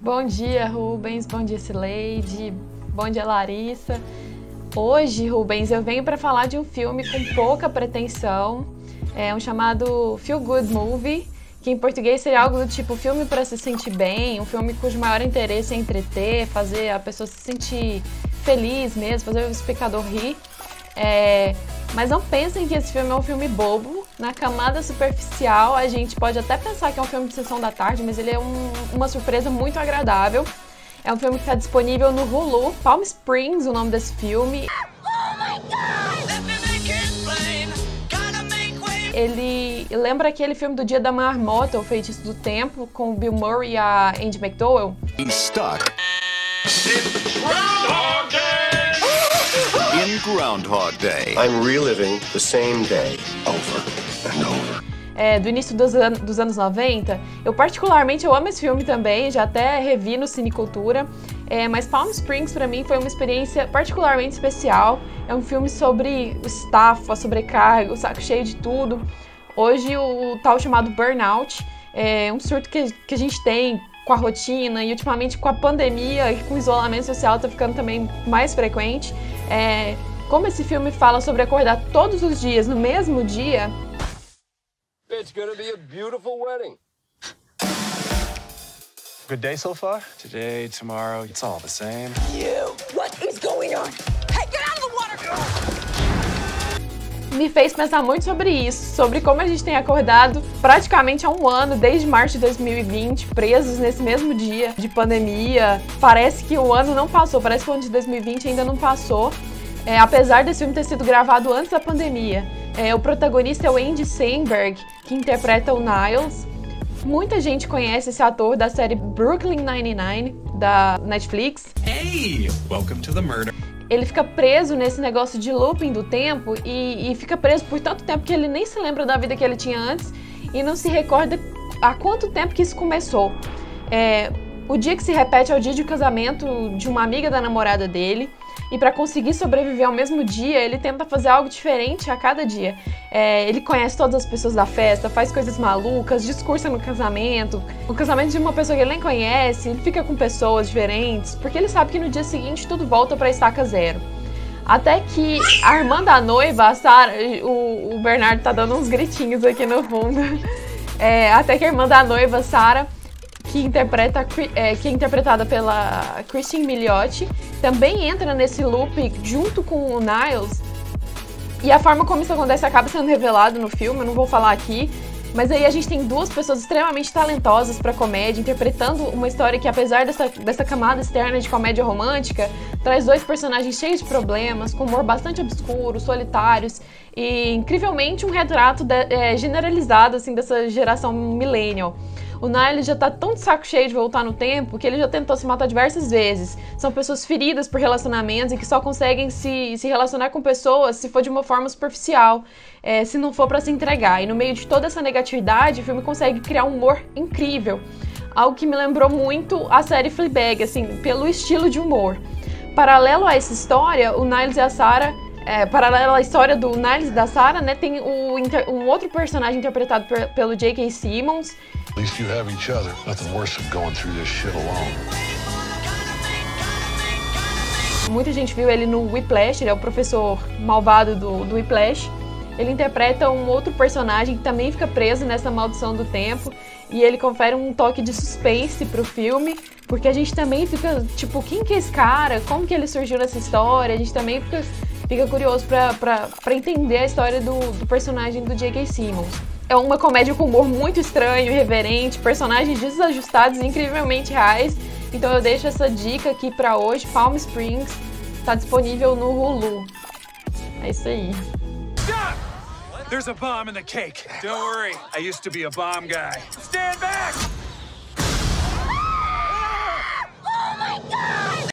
Bom dia, Rubens. Bom dia, Sileide. Bom dia, Larissa. Hoje, Rubens, eu venho para falar de um filme com pouca pretensão. É um chamado Feel Good Movie, que em português seria algo do tipo filme para se sentir bem, um filme cujo maior interesse é entreter, fazer a pessoa se sentir feliz mesmo, fazer o espectador rir. É, mas não pensem que esse filme é um filme bobo. Na camada superficial, a gente pode até pensar que é um filme de sessão da tarde, mas ele é um, uma surpresa muito agradável. É um filme que está disponível no Hulu, Palm Springs, o nome desse filme. Ele lembra aquele filme do Dia da Marmota, O Feitiço do Tempo, com o Bill Murray e a Andy McDowell. Groundhog Day. I'm reliving the same day over and over. É, do início dos, an dos anos 90. Eu particularmente eu amo esse filme também, já até revi no Cinecultura. É, mas Palm Springs para mim foi uma experiência particularmente especial. É um filme sobre o staff, a sobrecarga, o saco cheio de tudo. Hoje o tal chamado burnout é um surto que, que a gente tem com a rotina e ultimamente com a pandemia e com o isolamento social está ficando também mais frequente. É, como esse filme fala sobre acordar todos os dias no mesmo dia. It's gonna be a beautiful wedding. Good day so far? Today, tomorrow, it's all the same. You! What is going on? Hey, get out of the water! me fez pensar muito sobre isso, sobre como a gente tem acordado praticamente há um ano, desde março de 2020, presos nesse mesmo dia de pandemia. Parece que o ano não passou, parece que o ano de 2020 ainda não passou, é, apesar desse filme ter sido gravado antes da pandemia. É, o protagonista é o Andy Samberg, que interpreta o Niles. Muita gente conhece esse ator da série Brooklyn Nine-Nine, da Netflix. Hey, welcome to the murder ele fica preso nesse negócio de looping do tempo e, e, fica preso por tanto tempo que ele nem se lembra da vida que ele tinha antes e não se recorda há quanto tempo que isso começou. É, o dia que se repete é o dia de casamento de uma amiga da namorada dele. E para conseguir sobreviver ao mesmo dia, ele tenta fazer algo diferente a cada dia. É, ele conhece todas as pessoas da festa, faz coisas malucas, discursa no casamento, o casamento de uma pessoa que ele nem conhece, ele fica com pessoas diferentes, porque ele sabe que no dia seguinte tudo volta para estaca zero. Até que a irmã da noiva, a Sarah, o, o Bernardo tá dando uns gritinhos aqui no fundo. É, até que a irmã da noiva, Sarah, que, interpreta, é, que é interpretada pela Christine Milioti, também entra nesse loop junto com o Niles. E a forma como isso acontece acaba sendo revelado no filme, eu não vou falar aqui. Mas aí a gente tem duas pessoas extremamente talentosas para comédia, interpretando uma história que, apesar dessa, dessa camada externa de comédia romântica, traz dois personagens cheios de problemas, com humor bastante obscuro, solitários e, incrivelmente, um retrato de, é, generalizado assim dessa geração millennial. O Nile já tá tão de saco cheio de voltar no tempo que ele já tentou se matar diversas vezes. São pessoas feridas por relacionamentos e que só conseguem se, se relacionar com pessoas se for de uma forma superficial, é, se não for para se entregar. E no meio de toda essa negatividade, o filme consegue criar um humor incrível. Algo que me lembrou muito a série Fleabag, assim, pelo estilo de humor. Paralelo a essa história, o Niles e a Sarah é, paralelo à história do Niles e da Sarah, né, tem o, um outro personagem interpretado por, pelo J.K. Simmons. At least you have each other. Nothing worse than going through this shit alone. Muita gente viu ele no Whiplash, ele é o professor malvado do, do Whiplash. Ele interpreta um outro personagem que também fica preso nessa maldição do tempo e ele confere um toque de suspense pro filme, porque a gente também fica tipo, quem que é esse cara? Como que ele surgiu nessa história? A gente também fica fica curioso para entender a história do, do personagem do J.K. Simmons. É uma comédia com humor muito estranho, irreverente, personagens desajustados e incrivelmente reais. Então eu deixo essa dica aqui para hoje. Palm Springs está disponível no Hulu. É isso aí. There's a bomb in the cake. Don't worry, I used to be a bomb guy. Stand back! Oh my god!